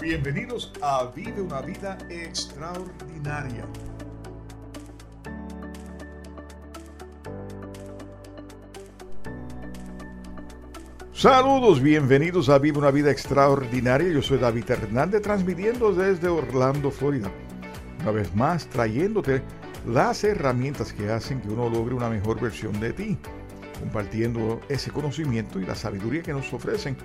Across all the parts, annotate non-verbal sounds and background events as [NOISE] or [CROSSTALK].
Bienvenidos a Vive una vida extraordinaria. Saludos, bienvenidos a Vive una vida extraordinaria. Yo soy David Hernández transmitiendo desde Orlando, Florida. Una vez más trayéndote las herramientas que hacen que uno logre una mejor versión de ti, compartiendo ese conocimiento y la sabiduría que nos ofrecen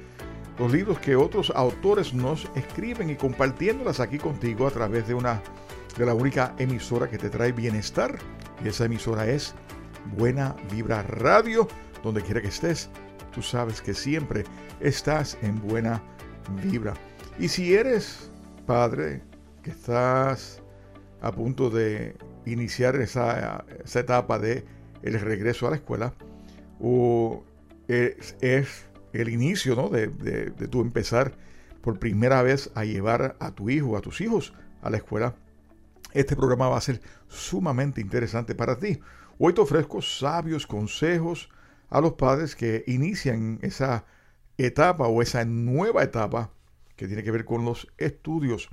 los libros que otros autores nos escriben y compartiéndolas aquí contigo a través de una de la única emisora que te trae bienestar y esa emisora es Buena Vibra Radio, donde quiera que estés, tú sabes que siempre estás en buena vibra. Y si eres padre que estás a punto de iniciar esa, etapa de el regreso a la escuela o es, es el inicio ¿no? de, de, tu empezar por primera vez a llevar a tu hijo, a tus hijos a la escuela, este programa va a ser sumamente interesante para ti. Hoy te ofrezco sabios consejos a los padres que inician esa etapa o esa nueva etapa que tiene que ver con los estudios.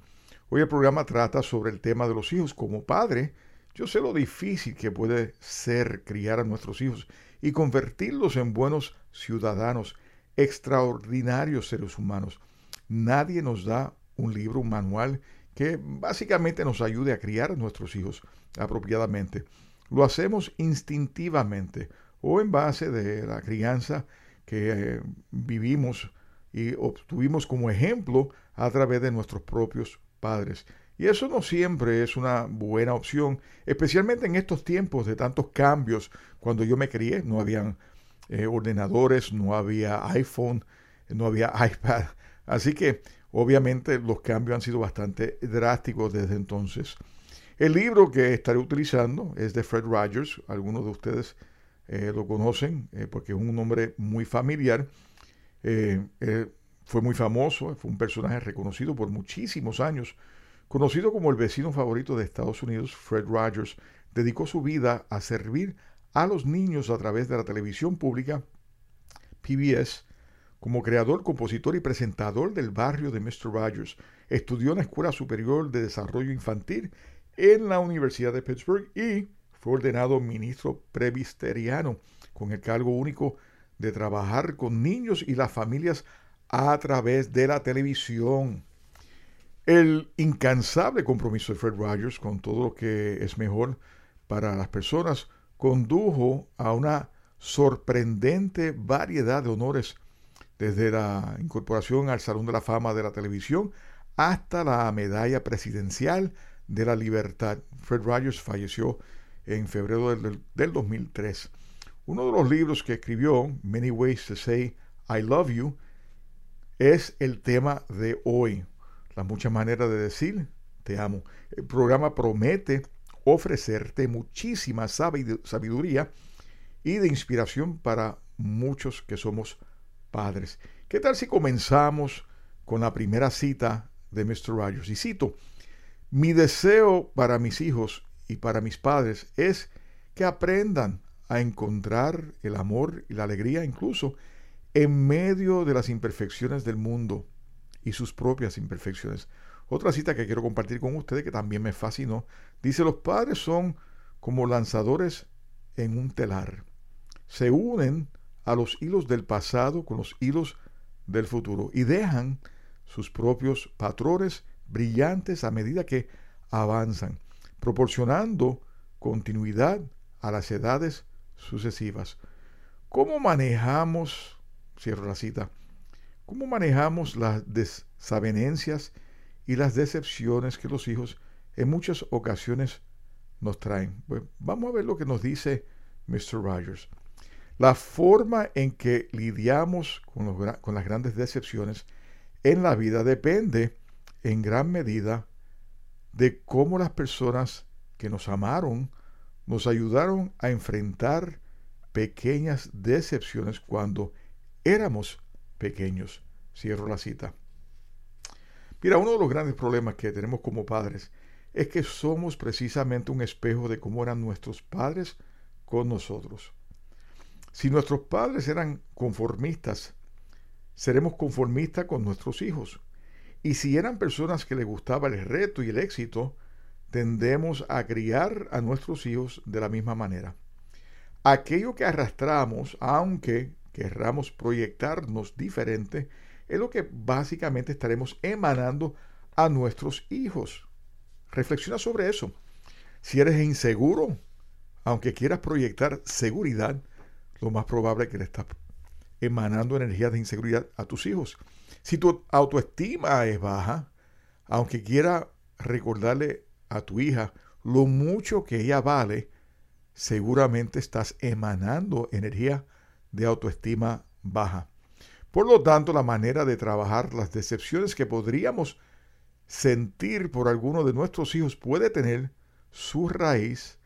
Hoy el programa trata sobre el tema de los hijos. Como padre, yo sé lo difícil que puede ser criar a nuestros hijos y convertirlos en buenos ciudadanos extraordinarios seres humanos. Nadie nos da un libro, un manual que básicamente nos ayude a criar a nuestros hijos apropiadamente. Lo hacemos instintivamente o en base de la crianza que eh, vivimos y obtuvimos como ejemplo a través de nuestros propios padres. Y eso no siempre es una buena opción, especialmente en estos tiempos de tantos cambios. Cuando yo me crié, no habían eh, ordenadores, no había iPhone, no había [LAUGHS] iPad. Así que obviamente los cambios han sido bastante drásticos desde entonces. El libro que estaré utilizando es de Fred Rogers. Algunos de ustedes eh, lo conocen eh, porque es un nombre muy familiar. fue muy famoso, fue un personaje reconocido por muchísimos años. Conocido como el vecino favorito de Estados Unidos, Fred Rogers dedicó su vida a servir a los niños a través de la televisión pública PBS como creador, compositor y presentador del barrio de Mr. Rogers. Estudió en la Escuela Superior de Desarrollo Infantil en la Universidad de Pittsburgh y fue ordenado ministro presbiteriano con el cargo único de trabajar con niños y las familias a través de la televisión. El incansable compromiso de Fred Rogers con todo lo que es mejor para las personas condujo a una sorprendente variedad de honores, desde la incorporación al Salón de la Fama de la Televisión hasta la Medalla Presidencial de la Libertad. Fred Rogers falleció en febrero del, 2003. Uno de los libros que escribió, Many Ways to Say I Love You, es el tema de hoy. Las muchas maneras de decir te amo. El programa promete ofrecerte muchísima sabiduría y de inspiración para muchos que somos padres. ¿Qué tal si comenzamos con la primera cita de Mr. Rogers? Y cito, mi deseo para mis hijos y para mis padres es que aprendan a encontrar el amor y la alegría incluso en medio de las imperfecciones del mundo y sus propias imperfecciones. Otra cita que quiero compartir con ustedes que también me fascinó, dice, los padres son como lanzadores en un telar. Se unen a los hilos del pasado con los hilos del futuro y dejan sus propios patrones brillantes a medida que avanzan, proporcionando continuidad a las edades sucesivas. ¿Cómo manejamos, cierro la cita, cómo manejamos las desavenencias y las decepciones que los hijos en muchas ocasiones nos traen. Vamos a ver lo que nos dice Mr. Rogers. La forma en que lidiamos con, con las grandes decepciones en la vida depende en gran medida de cómo las personas que nos amaron nos ayudaron a enfrentar pequeñas decepciones cuando éramos pequeños. Cierro la cita. Mira, uno de los grandes problemas que tenemos como padres es que somos precisamente un espejo de cómo eran nuestros padres con nosotros. Si nuestros padres eran conformistas, seremos conformistas con nuestros hijos. Y si eran personas que les gustaba el reto y el éxito, tendemos a criar a nuestros hijos de la misma manera. Aquello que arrastramos, aunque querramos proyectarnos diferente, es lo que básicamente estaremos emanando a nuestros hijos. Reflexiona sobre eso. Si eres inseguro, aunque quieras proyectar seguridad, lo más probable es que le estás emanando energía de inseguridad a tus hijos. Si tu autoestima es baja, aunque quiera recordarle a tu hija lo mucho que ella vale, seguramente estás emanando energía de autoestima baja. Por lo tanto, la manera de trabajar las decepciones que podríamos sentir por alguno de nuestros hijos puede tener su raíz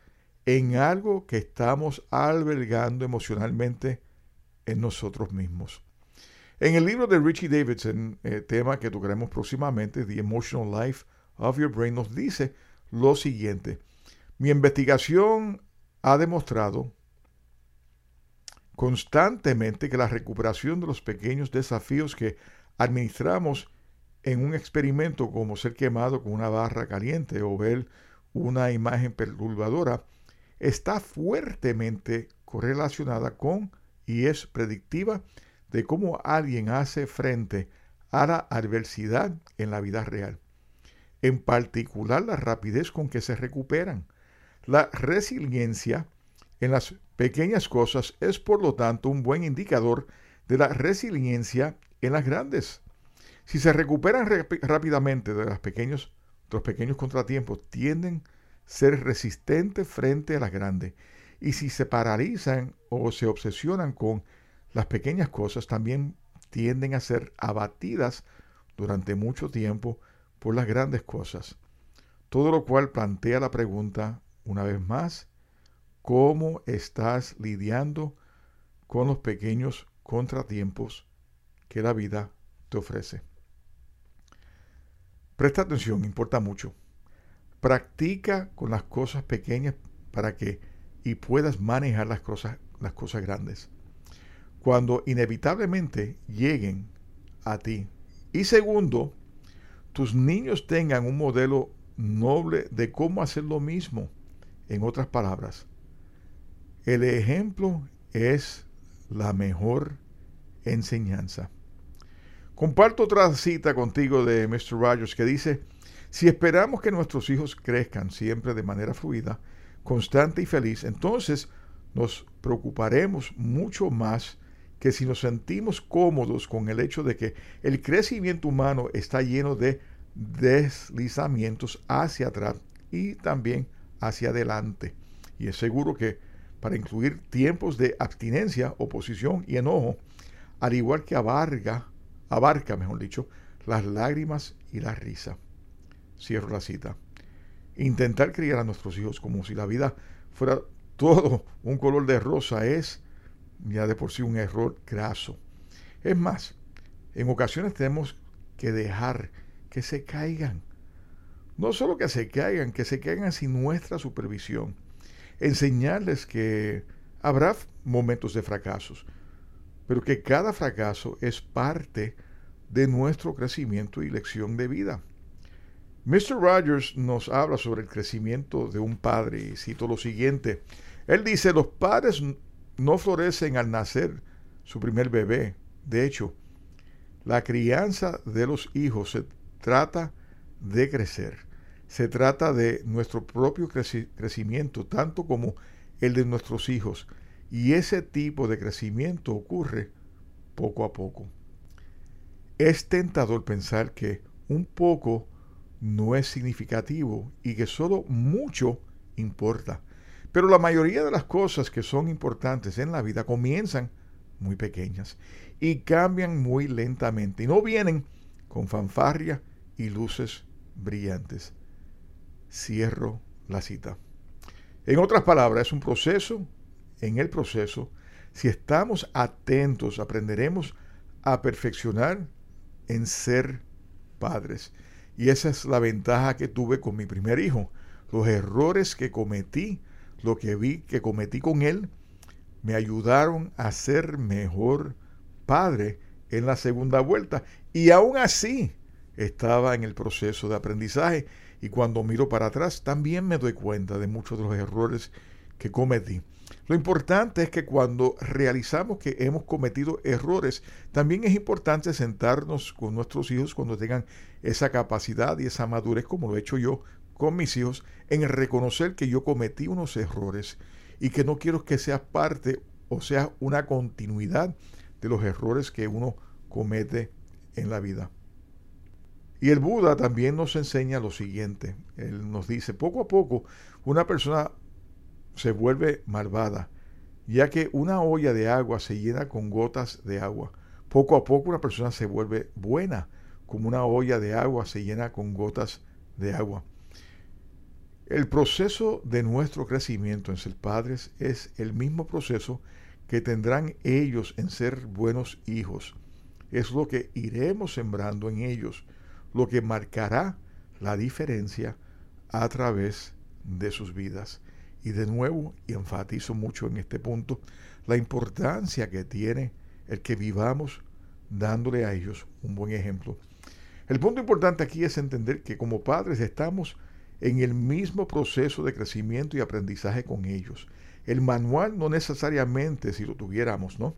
en algo que estamos albergando emocionalmente en nosotros mismos. En el libro de Richie Davidson, eh, tema que tocaremos próximamente, The Emotional Life of Your Brain, nos dice lo siguiente. Mi investigación ha demostrado constantemente que la recuperación de los pequeños desafíos que administramos en un experimento como ser quemado con una barra caliente o ver una imagen perturbadora está fuertemente correlacionada con y es predictiva de cómo alguien hace frente a la adversidad en la vida real. En particular la rapidez con que se recuperan. La resiliencia en las pequeñas cosas es por lo tanto un buen indicador de la resiliencia en las grandes. Si se recuperan rápidamente de, los pequeños, los pequeños contratiempos, tienden a ser resistentes frente a las grandes. Y si se paralizan o se obsesionan con las pequeñas cosas, también tienden a ser abatidas durante mucho tiempo por las grandes cosas. Todo lo cual plantea la pregunta, una vez más, ¿cómo estás lidiando con los pequeños contratiempos que la vida te ofrece? Presta atención, importa mucho. Practica con las cosas pequeñas para que y puedas manejar las cosas, las cosas grandes. Cuando inevitablemente lleguen a ti. Y segundo, tus niños tengan un modelo noble de cómo hacer lo mismo. En otras palabras, el ejemplo es la mejor enseñanza. Comparto otra cita contigo de Mr. Rogers que dice, si esperamos que nuestros hijos crezcan siempre de manera fluida, constante y feliz, entonces nos preocuparemos mucho más que si nos sentimos cómodos con el hecho de que el crecimiento humano está lleno de deslizamientos hacia atrás y también hacia adelante. Y es seguro que para incluir tiempos de abstinencia, oposición y enojo, al igual que abarca abarca, mejor dicho, las lágrimas y la risa. Cierro la cita. Intentar criar a nuestros hijos como si la vida fuera todo un color de rosa es ya de por sí un error graso. Es más, en ocasiones tenemos que dejar que se caigan. No solo que se caigan, que se caigan sin nuestra supervisión. Enseñarles que habrá momentos de fracasos, pero que cada fracaso es parte de nuestro crecimiento y lección de vida. Mr. Rogers nos habla sobre el crecimiento de un padre y cito lo siguiente. Él dice, los padres no florecen al nacer su primer bebé. De hecho, la crianza de los hijos se trata de crecer. Se trata de nuestro propio crecimiento, tanto como el de nuestros hijos. Y ese tipo de crecimiento ocurre poco a poco. Es tentador pensar que un poco no es significativo y que solo mucho importa. Pero la mayoría de las cosas que son importantes en la vida comienzan muy pequeñas y cambian muy lentamente y no vienen con fanfarria y luces brillantes. Cierro la cita. En otras palabras, es un proceso. En el proceso, si estamos atentos, aprenderemos a perfeccionar en ser padres. Y esa es la ventaja que tuve con mi primer hijo. Los errores que cometí, lo que vi que cometí con él, me ayudaron a ser mejor padre en la segunda vuelta. Y aún así estaba en el proceso de aprendizaje. Y cuando miro para atrás, también me doy cuenta de muchos de los errores que cometí. Lo importante es que cuando realizamos que hemos cometido errores, también es importante sentarnos con nuestros hijos cuando tengan esa capacidad y esa madurez, como lo he hecho yo con mis hijos, en reconocer que yo cometí unos errores y que no quiero que sea parte o sea una continuidad de los errores que uno comete en la vida. Y el Buda también nos enseña lo siguiente. Él nos dice, poco a poco una persona se vuelve malvada, ya que una olla de agua se llena con gotas de agua. Poco a poco una persona se vuelve buena, como una olla de agua se llena con gotas de agua. El proceso de nuestro crecimiento en ser padres es el mismo proceso que tendrán ellos en ser buenos hijos. Es lo que iremos sembrando en ellos, lo que marcará la diferencia a través de sus vidas. Y de nuevo, y enfatizo mucho en este punto, la importancia que tiene el que vivamos dándole a ellos un buen ejemplo. El punto importante aquí es entender que como padres estamos en el mismo proceso de crecimiento y aprendizaje con ellos. El manual no necesariamente, si lo tuviéramos, ¿no?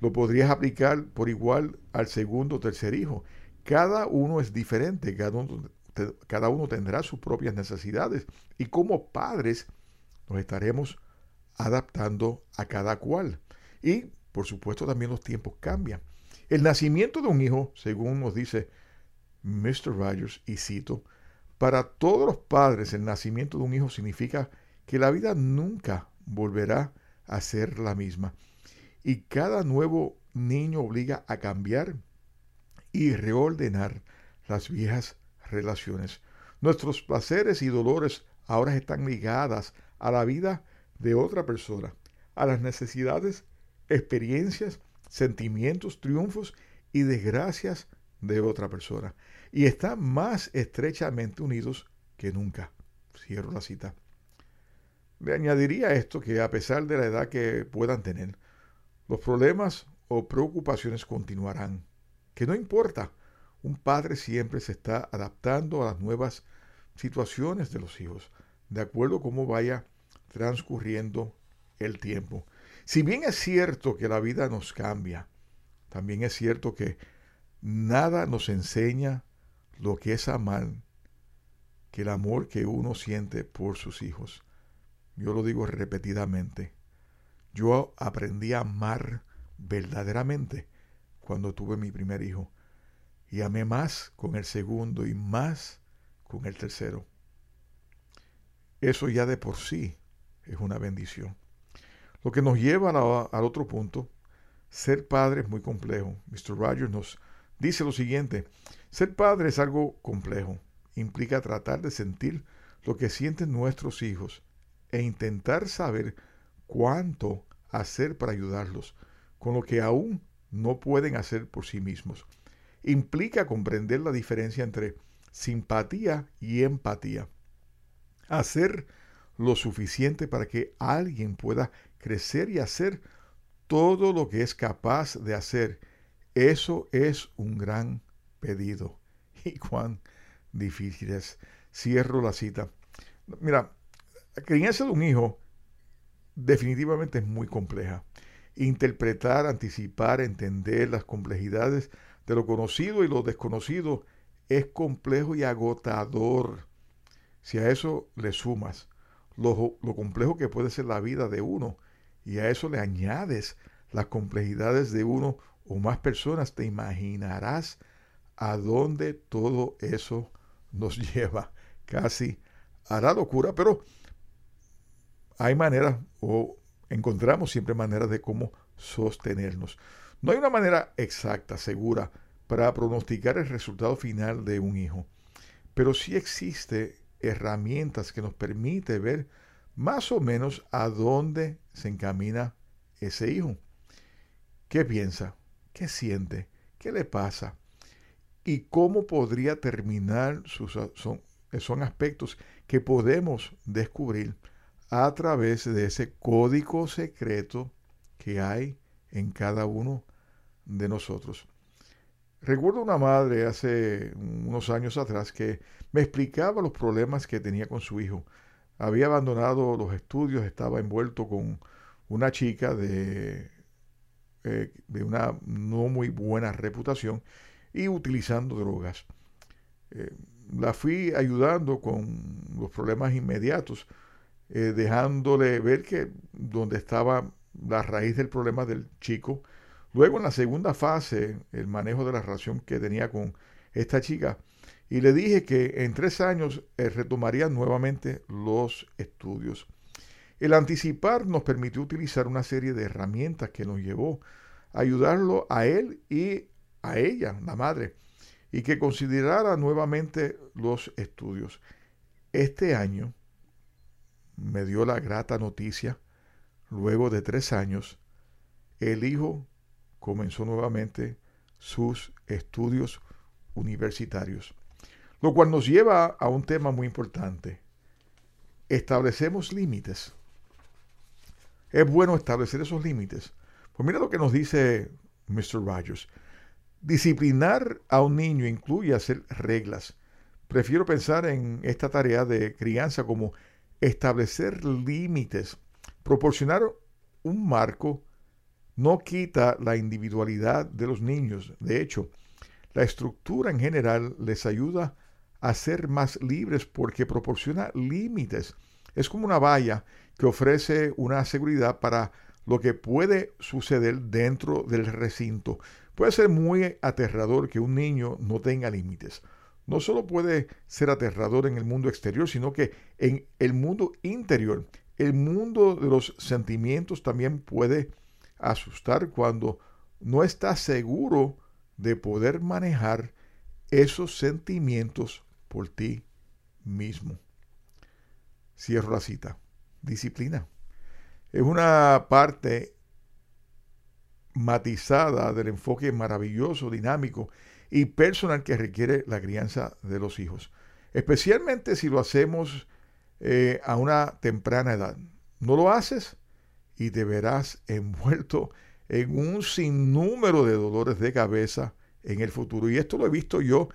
Lo podrías aplicar por igual al segundo o tercer hijo. Cada uno es diferente, cada uno, cada uno tendrá sus propias necesidades. Y como padres nos estaremos adaptando a cada cual. Y, por supuesto, también los tiempos cambian. El nacimiento de un hijo, según nos dice Mr. Rogers, y cito, para todos los padres el nacimiento de un hijo significa que la vida nunca volverá a ser la misma. Y cada nuevo niño obliga a cambiar y reordenar las viejas relaciones. Nuestros placeres y dolores ahora están ligadas a la vida de otra persona, a las necesidades, experiencias, sentimientos, triunfos y desgracias de otra persona. Y están más estrechamente unidos que nunca. Cierro la cita. Le añadiría esto que a pesar de la edad que puedan tener, los problemas o preocupaciones continuarán. Que no importa, un padre siempre se está adaptando a las nuevas situaciones de los hijos, de acuerdo a cómo vaya transcurriendo el tiempo. Si bien es cierto que la vida nos cambia, también es cierto que nada nos enseña lo que es amar que el amor que uno siente por sus hijos. Yo lo digo repetidamente. Yo aprendí a amar verdaderamente cuando tuve mi primer hijo. Y amé más con el segundo y más con el tercero. Eso ya de por sí es una bendición. Lo que nos lleva al otro punto, ser padre es muy complejo. Mr. Rogers nos dice lo siguiente, ser padre es algo complejo. Implica tratar de sentir lo que sienten nuestros hijos e intentar saber cuánto hacer para ayudarlos con lo que aún no pueden hacer por sí mismos. Implica comprender la diferencia entre simpatía y empatía. Hacer lo suficiente para que alguien pueda crecer y hacer todo lo que es capaz de hacer. Eso es un gran pedido. [LAUGHS] Y cuán difícil es. Cierro la cita. Mira, la crianza de un hijo definitivamente es muy compleja. Interpretar, anticipar, entender las complejidades de lo conocido y lo desconocido es complejo y agotador. Si a eso le sumas lo, complejo que puede ser la vida de uno y a eso le añades las complejidades de uno o más personas, te imaginarás a dónde todo eso nos [LAUGHS] lleva. Casi a la locura, pero hay maneras o encontramos siempre maneras de cómo sostenernos. No hay una manera exacta, segura, para pronosticar el resultado final de un hijo, pero sí existe herramientas que nos permite ver más o menos a dónde se encamina ese hijo. ¿Qué piensa? ¿Qué siente? ¿Qué le pasa? ¿Y cómo podría terminar? Sus, son, son aspectos que podemos descubrir a través de ese código secreto que hay en cada uno de nosotros. Recuerdo una madre hace unos años atrás que me explicaba los problemas que tenía con su hijo. Había abandonado los estudios, estaba envuelto con una chica de, eh, una no muy buena reputación y utilizando drogas. Eh, la fui ayudando con los problemas inmediatos, eh, dejándole ver que donde estaba la raíz del problema del chico, Luego en la segunda fase, el manejo de la relación que tenía con esta chica, y le dije que en tres años eh, retomaría nuevamente los estudios. El anticipar nos permitió utilizar una serie de herramientas que nos llevó a ayudarlo a él y a ella, la madre, y que considerara nuevamente los estudios. Este año me dio la grata noticia, luego de tres años, el hijo comenzó nuevamente sus estudios universitarios. Lo cual nos lleva a un tema muy importante. Establecemos límites. Es bueno establecer esos límites. Pues mira lo que nos dice Mr. Rogers. Disciplinar a un niño incluye hacer reglas. Prefiero pensar en esta tarea de crianza como establecer límites, proporcionar un marco no quita la individualidad de los niños. De hecho, la estructura en general les ayuda a ser más libres porque proporciona límites. Es como una valla que ofrece una seguridad para lo que puede suceder dentro del recinto. Puede ser muy aterrador que un niño no tenga límites. No solo puede ser aterrador en el mundo exterior, sino que en el mundo interior, el mundo de los sentimientos también puede asustar cuando no estás seguro de poder manejar esos sentimientos por ti mismo. Cierro la cita. Disciplina. Es una parte matizada del enfoque maravilloso, dinámico y personal que requiere la crianza de los hijos. Especialmente si lo hacemos eh, a una temprana edad. ¿No lo haces? y te verás [LAUGHS] envuelto en un sinnúmero de dolores de cabeza en el futuro. Y esto lo he visto yo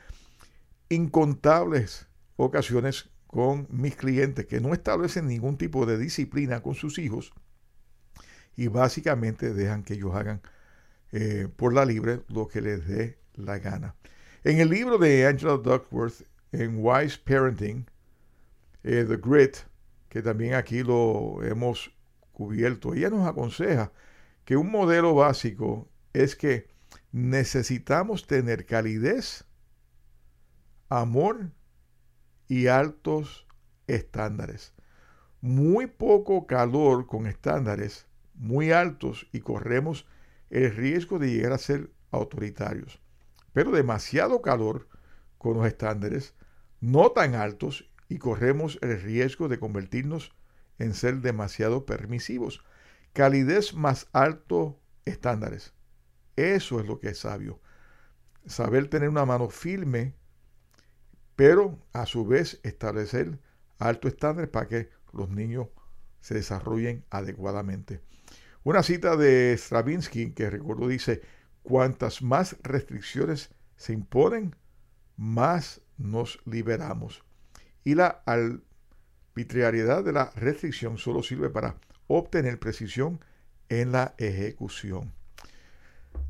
incontables ocasiones con mis clientes que no establecen ningún tipo de disciplina con sus hijos y básicamente dejan que ellos hagan eh, por la libre lo que les dé la gana. En el libro de Angela Duckworth, en Wise Parenting, eh, The Grit, que también aquí lo hemos cubierto. Ella nos aconseja que un modelo básico es que necesitamos tener calidez, amor y altos estándares. Muy poco calor con estándares muy altos y corremos el riesgo de llegar a ser autoritarios. Pero demasiado calor con los estándares no tan altos y corremos el riesgo de convertirnos en ser demasiado permisivos. Calidez más alto estándares. Eso es lo que es sabio. Saber tener una mano firme, pero a su vez establecer alto estándar para que los niños se desarrollen adecuadamente. Una cita de Stravinsky que recuerdo dice, cuantas más restricciones se imponen, más nos liberamos. Y la arbitrariedad de la restricción solo sirve para obtener precisión en la ejecución.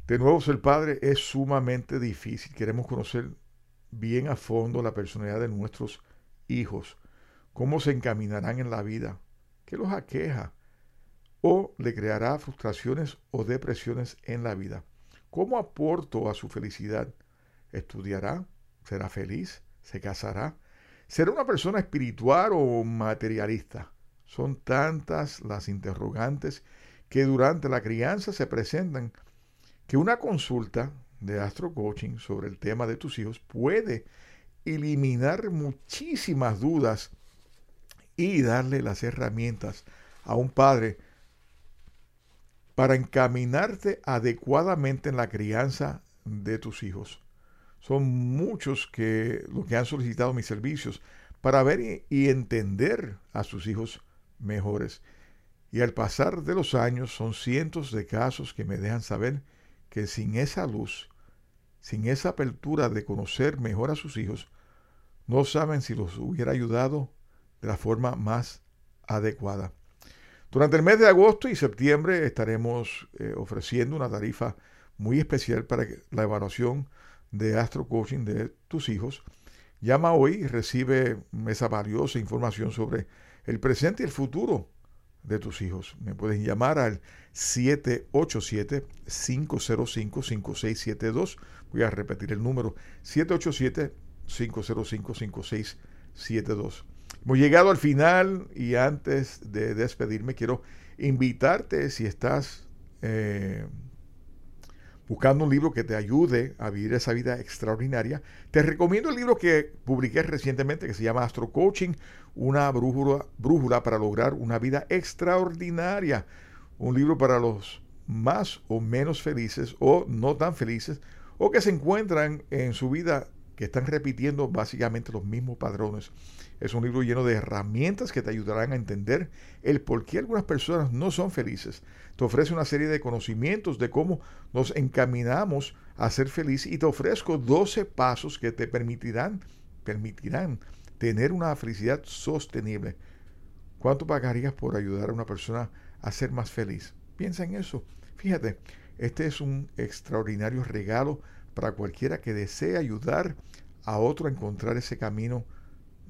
De nuevo, ser padre es sumamente difícil. Queremos conocer bien a fondo la personalidad de nuestros hijos, cómo se encaminarán en la vida, qué los aqueja o le creará frustraciones o depresiones en la vida. ¿Cómo aporto a su felicidad? ¿Estudiará? ¿Será feliz? ¿Se casará? ¿Será una persona espiritual o materialista? Son tantas las interrogantes que durante la crianza se presentan que una consulta de Astro Coaching sobre el tema de tus hijos puede eliminar muchísimas dudas y darle las herramientas a un padre para encaminarte adecuadamente en la crianza de tus hijos. Son muchos que lo que han solicitado mis servicios para ver y entender a sus hijos mejores. Y al pasar de los años son cientos de casos que me dejan saber que sin esa luz, sin esa apertura de conocer mejor a sus hijos, no saben si los hubiera ayudado de la forma más adecuada. Durante el mes de agosto y septiembre estaremos eh, ofreciendo una tarifa muy especial para la evaluación de Astro Coaching de tus hijos. Llama hoy y recibe esa valiosa información sobre el presente y el futuro de tus hijos. Me pueden llamar al 787-505-5672. Voy a repetir el número 787-505-5672. Hemos llegado al final y antes de despedirme quiero invitarte si estás eh, buscando un libro que te ayude a vivir esa vida extraordinaria. Te recomiendo el libro que publiqué recientemente que se llama Astro Coaching, una brújula, brújula para lograr una vida extraordinaria. Un libro para los más o menos felices o no tan felices o que se encuentran en su vida que están repitiendo básicamente los mismos patrones. Es un libro lleno de herramientas que te ayudarán a entender el por qué algunas personas no son felices. Te ofrece una serie de conocimientos de cómo nos encaminamos a ser felices y te ofrezco 12 pasos que te permitirán, permitirán tener una felicidad sostenible. ¿Cuánto pagarías por ayudar a una persona a ser más feliz? Piensa en eso. Fíjate, este es un extraordinario regalo para cualquiera que desee ayudar a otro a encontrar ese camino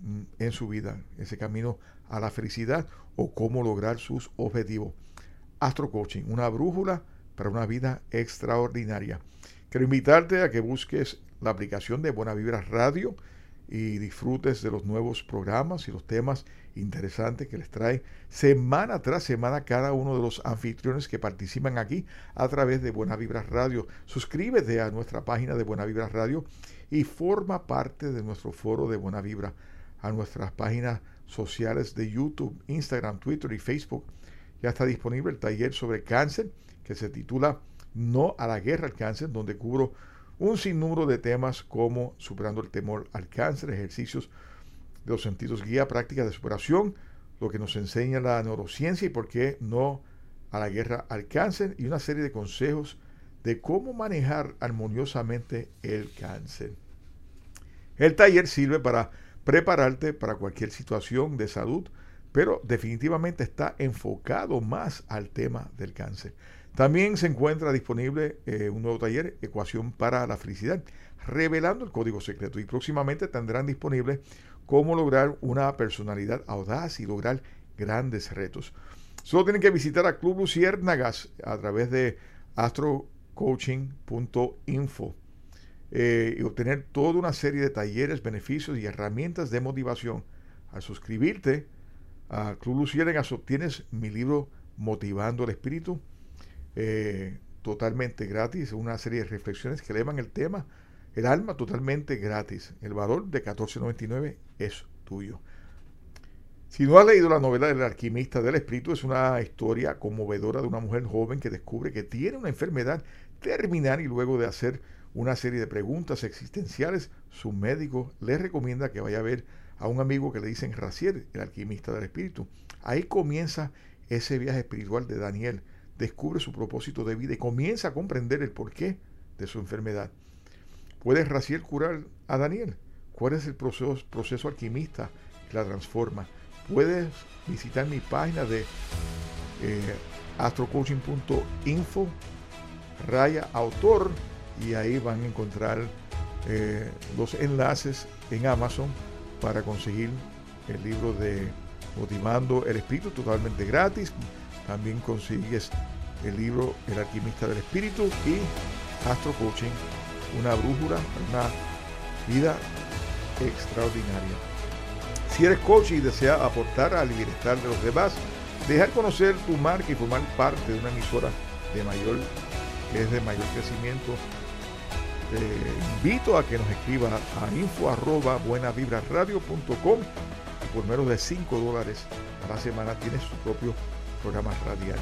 mm, en su vida, ese camino a la felicidad o cómo lograr sus objetivos. Astro Coaching, una brújula para una vida extraordinaria. Quiero invitarte a que busques la aplicación de Buena Vibra Radio y disfrutes de los nuevos programas y los temas interesantes que les trae semana tras semana cada uno de los anfitriones que participan aquí a través de Buena Vibra Radio. Suscríbete a nuestra página de Buena Vibra Radio y forma parte de nuestro foro de Buena Vibra, a nuestras páginas sociales de YouTube, Instagram, Twitter y Facebook. Ya está disponible el taller sobre cáncer que se titula No a la guerra al cáncer, donde cubro un sinnúmero de temas como superando el temor al cáncer, ejercicios los sentidos guía, prácticas de superación, lo que nos enseña la neurociencia y por qué no a la guerra al cáncer y una serie de consejos de cómo manejar armoniosamente el cáncer. El taller sirve para prepararte para cualquier situación de salud, pero definitivamente está enfocado más al tema del cáncer. También se encuentra disponible eh, un nuevo taller, Ecuación para la Felicidad, revelando el código secreto. Y próximamente tendrán disponible cómo lograr una personalidad audaz y lograr grandes retos. Solo tienen que visitar a Club Luciérnagas a través de astrocoaching.info eh, y obtener toda una serie de talleres, beneficios y herramientas de motivación. Al suscribirte a Club Luciérnagas obtienes mi libro Motivando el Espíritu eh, totalmente gratis, una serie de reflexiones que elevan el tema, el alma totalmente gratis. El valor de 14.99 es tuyo. Si no has leído la novela del alquimista del espíritu, es una historia conmovedora de una mujer joven que descubre que tiene una enfermedad terminal y luego de hacer una serie de preguntas existenciales, su médico le recomienda que vaya a ver a un amigo que le dicen Raciel, el alquimista del espíritu. Ahí comienza ese viaje espiritual de Daniel, descubre su propósito de vida y comienza a comprender el porqué de su enfermedad. ¿Puede Raciel curar a Daniel? ¿Cuál es el proceso, alquimista que la transforma? Puedes visitar mi página de eh, astrocoaching.info raya autor y ahí van a encontrar eh, los enlaces en Amazon para conseguir el libro de Motivando el Espíritu totalmente gratis. También consigues el libro El alquimista del espíritu y Astro Coaching, una brújula, una vida extraordinaria. Si eres coach y deseas aportar al bienestar de los demás, dejar conocer tu marca y formar parte de una emisora de mayor, que es de mayor crecimiento, te invito a que nos escriba a info arroba buenavibraradio.com por menos de 5 dólares a la semana tienes su propio programa radial.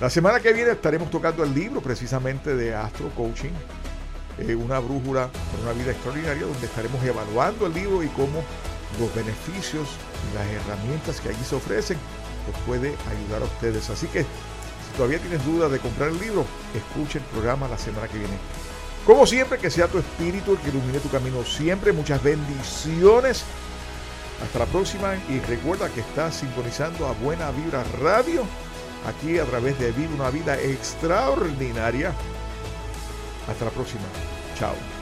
La semana que viene estaremos tocando el libro precisamente de Astro Coaching, eh, una brújula para una vida extraordinaria, donde estaremos evaluando el libro y cómo los beneficios y las herramientas que allí se ofrecen los puede ayudar a ustedes. Así que si todavía tienes dudas de comprar el libro, escuche el programa la semana que viene. Como siempre, que sea tu espíritu el que ilumine tu camino siempre. Muchas bendiciones. Hasta la próxima y recuerda que estás sintonizando a Buena Vibra Radio aquí a través de Vive una Vida Extraordinaria. Hasta la próxima. Chao.